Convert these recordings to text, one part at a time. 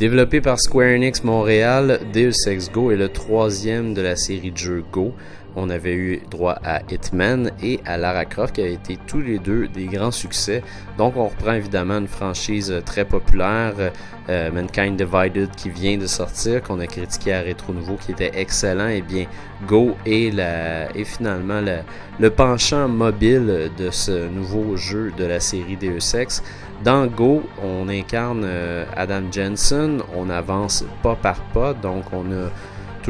Développé par Square Enix Montréal, Deus Ex Go est le troisième de la série de jeux Go. On avait eu droit à Hitman et à Lara Croft qui avaient été tous les deux des grands succès. Donc on reprend évidemment une franchise très populaire, euh, Mankind Divided qui vient de sortir, qu'on a critiqué à Rétro Nouveau qui était excellent. Et eh bien Go est, finalement le penchant mobile de ce nouveau jeu de la série Deus Ex. Dans Go, on incarne euh, Adam Jensen, on avance pas par pas, donc on a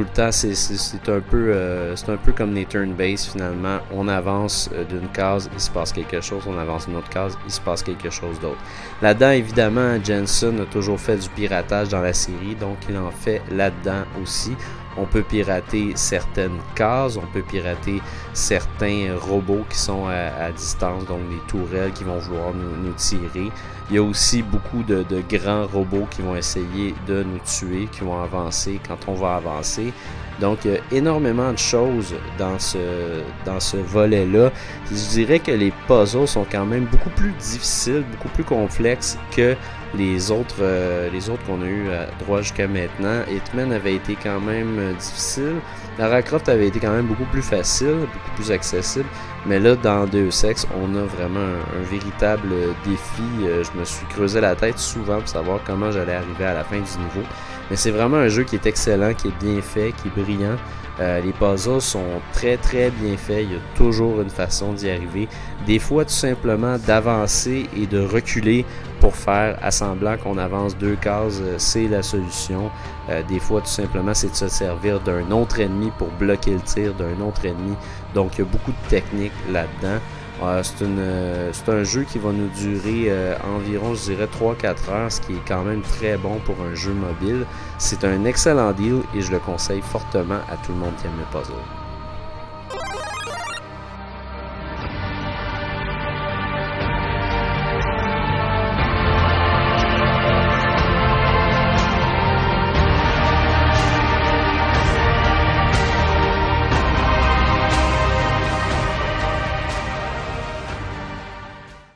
tout le temps, c'est un peu euh, c'est un peu comme les turn-based finalement. On avance euh, d'une case, il se passe quelque chose, on avance d'une autre case, il se passe quelque chose d'autre. Là-dedans, évidemment, Jensen a toujours fait du piratage dans la série, donc il en fait là-dedans aussi. On peut pirater certaines cases, on peut pirater certains robots qui sont à, distance, donc des tourelles qui vont vouloir nous, tirer. Il y a aussi beaucoup de, grands robots qui vont essayer de nous tuer, qui vont avancer quand on va avancer. Donc, il y a énormément de choses dans ce, dans ce volet-là. Je dirais que les puzzles sont quand même beaucoup plus difficiles, beaucoup plus complexes que les autres, euh, autres qu'on a eu à droit jusqu'à maintenant. Hitman avait été quand même euh, difficile. Lara Croft avait été quand même beaucoup plus facile, beaucoup plus accessible. Mais là, dans Deux Sexes, on a vraiment un, véritable défi. Euh, je me suis creusé la tête souvent pour savoir comment j'allais arriver à la fin du niveau. Mais c'est vraiment un jeu qui est excellent, qui est bien fait, qui est brillant. Euh, les puzzles sont très très bien faits. Il y a toujours une façon d'y arriver. Des fois, tout simplement d'avancer et de reculer pour faire assemblant qu'on avance deux cases, euh, c'est la solution. Des fois, tout simplement, c'est de se servir d'un autre ennemi pour bloquer le tir d'un autre ennemi. Donc, il y a beaucoup de techniques là-dedans. Euh, c'est, un jeu qui va nous durer euh, environ, je dirais, 3-4 heures, ce qui est quand même très bon pour un jeu mobile. C'est un excellent deal et je le conseille fortement à tout le monde qui aime le puzzle.